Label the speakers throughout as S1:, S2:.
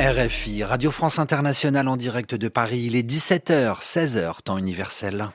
S1: RFI, Radio France Internationale en direct de Paris. Il est 17h, 16h, temps universel.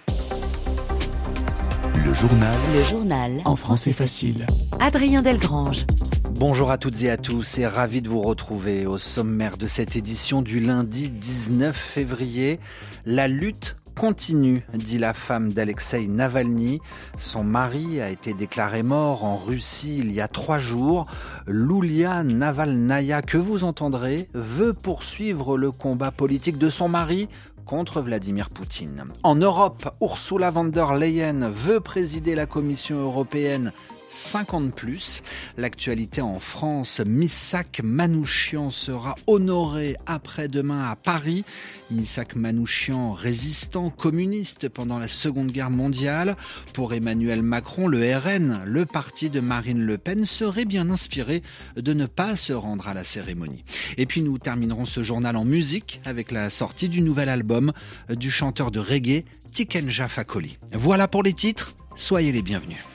S2: Le journal.
S3: Le journal.
S2: En français facile.
S3: Adrien Delgrange.
S1: Bonjour à toutes et à tous et ravi de vous retrouver au sommaire de cette édition du lundi 19 février. La lutte continue, dit la femme d'Alexei Navalny. Son mari a été déclaré mort en Russie il y a trois jours. Lulia Navalnaya, que vous entendrez, veut poursuivre le combat politique de son mari contre Vladimir Poutine. En Europe, Ursula von der Leyen veut présider la Commission européenne 50 plus. L'actualité en France, Missak Manouchian sera honoré après-demain à Paris. Missak Manouchian, résistant communiste pendant la Seconde Guerre mondiale. Pour Emmanuel Macron, le RN, le parti de Marine Le Pen, serait bien inspiré de ne pas se rendre à la cérémonie. Et puis nous terminerons ce journal en musique avec la sortie du nouvel album du chanteur de reggae Tikenja Fakoli. Voilà pour les titres, soyez les bienvenus.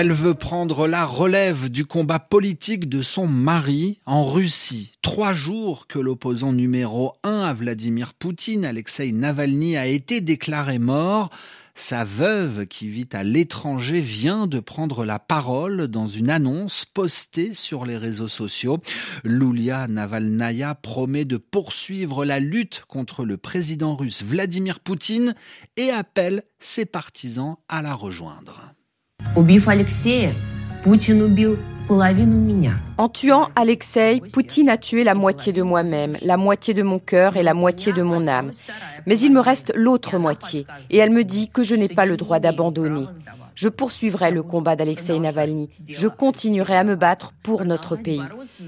S1: Elle veut prendre la relève du combat politique de son mari en Russie. Trois jours que l'opposant numéro un à Vladimir Poutine, Alexei Navalny, a été déclaré mort. Sa veuve, qui vit à l'étranger, vient de prendre la parole dans une annonce postée sur les réseaux sociaux. Lulia Navalnaya promet de poursuivre la lutte contre le président russe Vladimir Poutine et appelle ses partisans à la rejoindre.
S4: En tuant Alexei, Poutine a tué la moitié de moi-même, la moitié de mon cœur et la moitié de mon âme. Mais il me reste l'autre moitié, et elle me dit que je n'ai pas le droit d'abandonner. Je poursuivrai le combat d'Alexei Navalny. Je continuerai à me battre pour notre pays.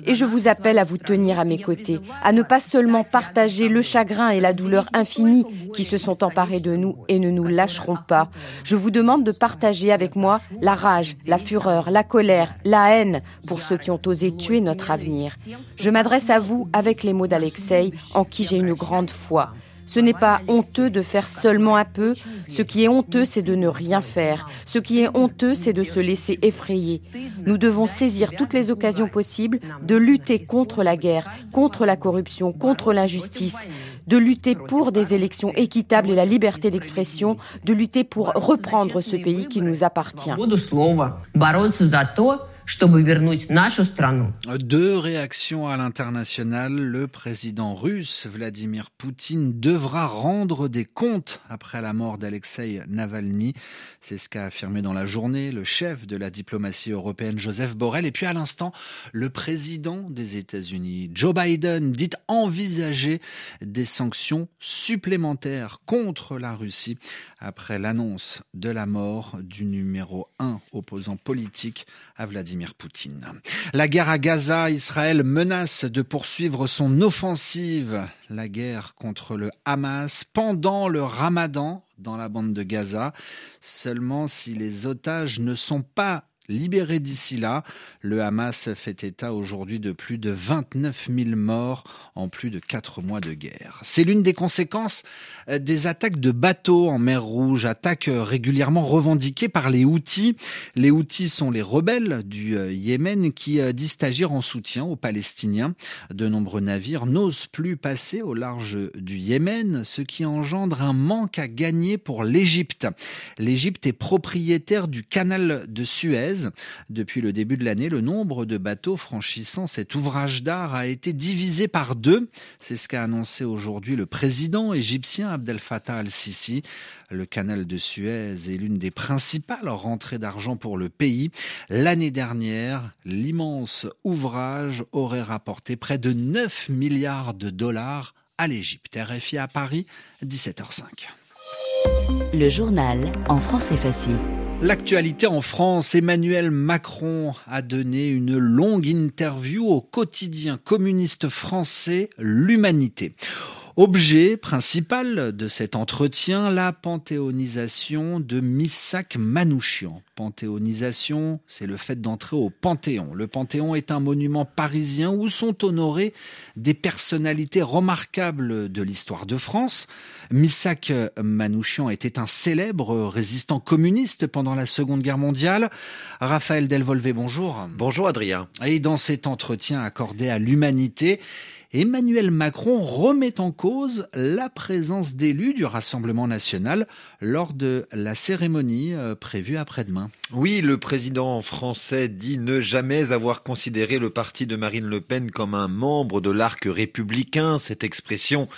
S4: Et je vous appelle à vous tenir à mes côtés, à ne pas seulement partager le chagrin et la douleur infinie qui se sont emparés de nous et ne nous lâcheront pas. Je vous demande de partager avec moi la rage, la fureur, la colère, la haine pour ceux qui ont osé tuer notre avenir. Je m'adresse à vous avec les mots d'Alexei en qui j'ai une grande foi. Ce n'est pas honteux de faire seulement un peu. Ce qui est honteux, c'est de ne rien faire. Ce qui est honteux, c'est de se laisser effrayer. Nous devons saisir toutes les occasions possibles de lutter contre la guerre, contre la corruption, contre l'injustice, de lutter pour des élections équitables et la liberté d'expression, de lutter pour reprendre ce pays qui nous appartient.
S1: Deux réactions à l'international. Le président russe Vladimir Poutine devra rendre des comptes après la mort d'Alexei Navalny. C'est ce qu'a affirmé dans la journée le chef de la diplomatie européenne Joseph Borrell. Et puis à l'instant, le président des États-Unis Joe Biden dit envisager des sanctions supplémentaires contre la Russie après l'annonce de la mort du numéro un opposant politique à Vladimir Poutine. La guerre à Gaza, Israël menace de poursuivre son offensive, la guerre contre le Hamas, pendant le ramadan dans la bande de Gaza. Seulement si les otages ne sont pas libéré d'ici là. Le Hamas fait état aujourd'hui de plus de 29 000 morts en plus de quatre mois de guerre. C'est l'une des conséquences euh, des attaques de bateaux en mer Rouge, attaques euh, régulièrement revendiquées par les Houthis. Les Houthis sont les rebelles du euh, Yémen qui disent agir en soutien aux Palestiniens. De nombreux navires n'osent plus passer au large du Yémen, ce qui engendre un manque à gagner pour l'Égypte. L'Égypte est propriétaire du canal de Suez depuis le début de l'année, le nombre de bateaux franchissant cet ouvrage d'art a été divisé par deux. C'est ce qu'a annoncé aujourd'hui le président égyptien Abdel Fattah al-Sisi. Le canal de Suez est l'une des principales rentrées d'argent pour le pays. L'année dernière, l'immense ouvrage aurait rapporté près de 9 milliards de dollars à l'Égypte. RFI à Paris, 17h05.
S3: Le journal en français facile.
S1: L'actualité en France, Emmanuel Macron a donné une longue interview au quotidien communiste français L'Humanité. Objet principal de cet entretien, la panthéonisation de Missak Manouchian. Panthéonisation, c'est le fait d'entrer au Panthéon. Le Panthéon est un monument parisien où sont honorées des personnalités remarquables de l'histoire de France. Missak Manouchian était un célèbre résistant communiste pendant la Seconde Guerre mondiale. Raphaël Delvolvé, bonjour.
S2: Bonjour Adrien.
S1: Et dans cet entretien accordé à l'humanité, Emmanuel Macron remet en cause la présence d'élus du Rassemblement national lors de la cérémonie euh, prévue après-demain.
S2: Oui, le président français dit ne jamais avoir considéré le parti de Marine Le Pen comme un membre de l'arc républicain. Cette expression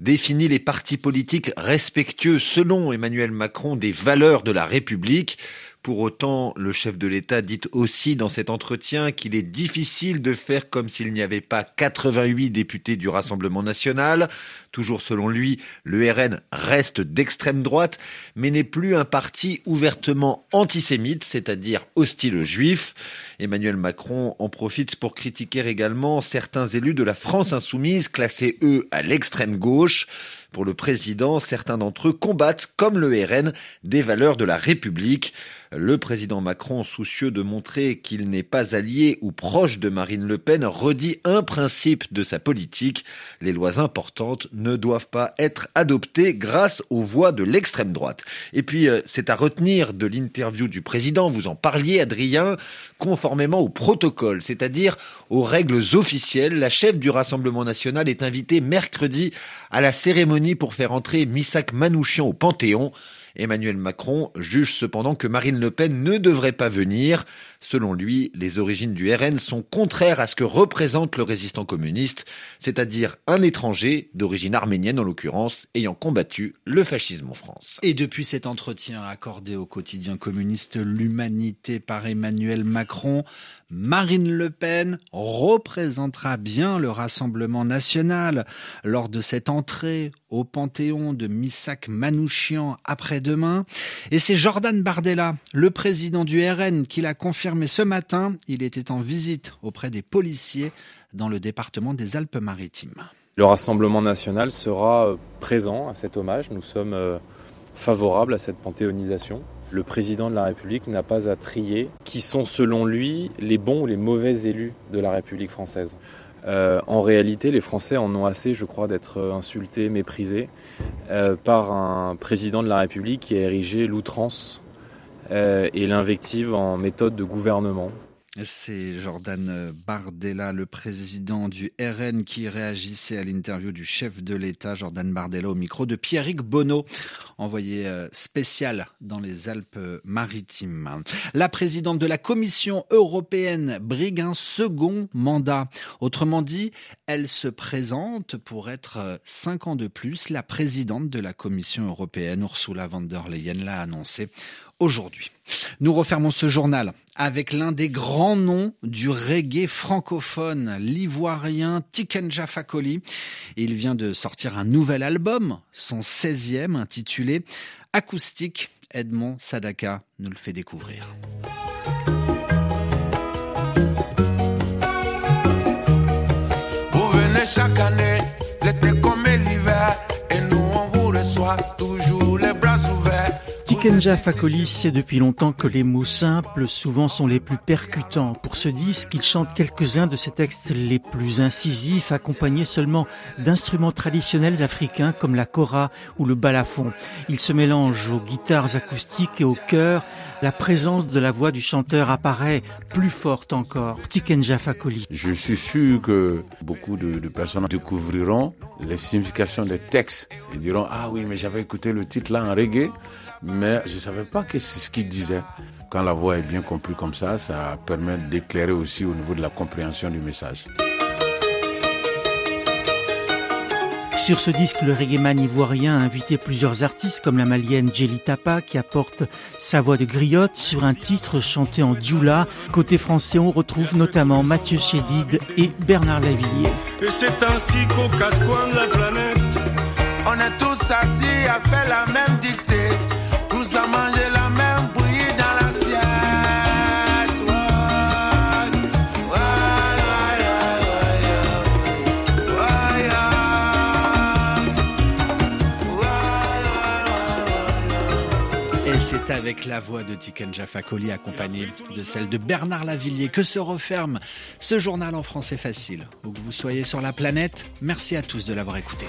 S2: définit les partis politiques respectueux selon Emmanuel Macron des valeurs de la République. Pour autant, le chef de l'État dit aussi dans cet entretien qu'il est difficile de faire comme s'il n'y avait pas 88 députés du Rassemblement national. Toujours selon lui, le RN reste d'extrême droite, mais n'est plus un parti ouvertement antisémite, c'est-à-dire hostile aux juifs. Emmanuel Macron en profite pour critiquer également certains élus de la France insoumise, classés eux à l'extrême gauche. Pour le président, certains d'entre eux combattent, comme le RN, des valeurs de la République. Le président Macron, soucieux de montrer qu'il n'est pas allié ou proche de Marine Le Pen, redit un principe de sa politique. Les lois importantes ne doivent pas être adoptées grâce aux voix de l'extrême droite. Et puis, euh, c'est à retenir de l'interview du président, vous en parliez, Adrien, conformément au protocole, c'est-à-dire aux règles officielles, la chef du Rassemblement national est invitée mercredi à la cérémonie pour faire entrer Missak Manouchian au Panthéon. Emmanuel Macron juge cependant que Marine Le Pen ne devrait pas venir. Selon lui, les origines du RN sont contraires à ce que représente le résistant communiste, c'est-à-dire un étranger, d'origine arménienne en l'occurrence, ayant combattu le fascisme en France.
S1: Et depuis cet entretien accordé au quotidien communiste L'Humanité par Emmanuel Macron, Marine Le Pen représentera bien le Rassemblement national lors de cette entrée au Panthéon de Missak Manouchian après-demain. Et c'est Jordan Bardella, le président du RN, qui l'a confirmé ce matin. Il était en visite auprès des policiers dans le département des Alpes-Maritimes.
S5: Le Rassemblement national sera présent à cet hommage. Nous sommes euh, favorables à cette panthéonisation le président de la République n'a pas à trier qui sont selon lui les bons ou les mauvais élus de la République française. Euh, en réalité, les Français en ont assez, je crois, d'être insultés, méprisés euh, par un président de la République qui a érigé l'outrance euh, et l'invective en méthode de gouvernement.
S1: C'est Jordan Bardella, le président du RN, qui réagissait à l'interview du chef de l'État, Jordan Bardella, au micro de Pierrick Bonneau, envoyé euh, spécial dans les Alpes-Maritimes. La présidente de la Commission européenne brigue un second mandat. Autrement dit, elle se présente pour être euh, cinq ans de plus la présidente de la Commission européenne. Ursula von der Leyen l'a annoncé aujourd'hui. Nous refermons ce journal avec l'un des grands noms du reggae francophone, l'ivoirien Tiken Fakoli. Il vient de sortir un nouvel album, son 16e, intitulé Acoustique. Edmond Sadaka nous le fait découvrir.
S6: Vous venez chaque année, l'été comme l'hiver, et nous on vous reçoit toujours.
S7: Kenja Fakoli sait depuis longtemps que les mots simples souvent sont les plus percutants. Pour ce disque, il chante quelques-uns de ses textes les plus incisifs, accompagnés seulement d'instruments traditionnels africains comme la kora ou le balafon. Il se mélange aux guitares acoustiques et au chœur. La présence de la voix du chanteur apparaît plus forte encore. Tikenja Fakoli.
S8: Je suis sûr que beaucoup de, de, personnes découvriront les significations des textes et diront Ah oui, mais j'avais écouté le titre là en reggae mais je ne savais pas que c'est ce qu'il disait. Quand la voix est bien comprise comme ça, ça permet d'éclairer aussi au niveau de la compréhension du message.
S7: Sur ce disque, le reggaeman ivoirien a invité plusieurs artistes comme la malienne Jelly Tapa qui apporte sa voix de griotte sur un titre chanté en dioula. Côté français, on retrouve notamment Mathieu Chédid et Bernard Lavillier.
S6: Et c'est ainsi qu'aux quatre coins de la planète, on est tous assis à faire la même dictée
S1: et c'est avec la voix de Tiken Jafakoli accompagnée de celle de Bernard Lavillier que se referme ce journal en français facile. Où que vous soyez sur la planète, merci à tous de l'avoir écouté.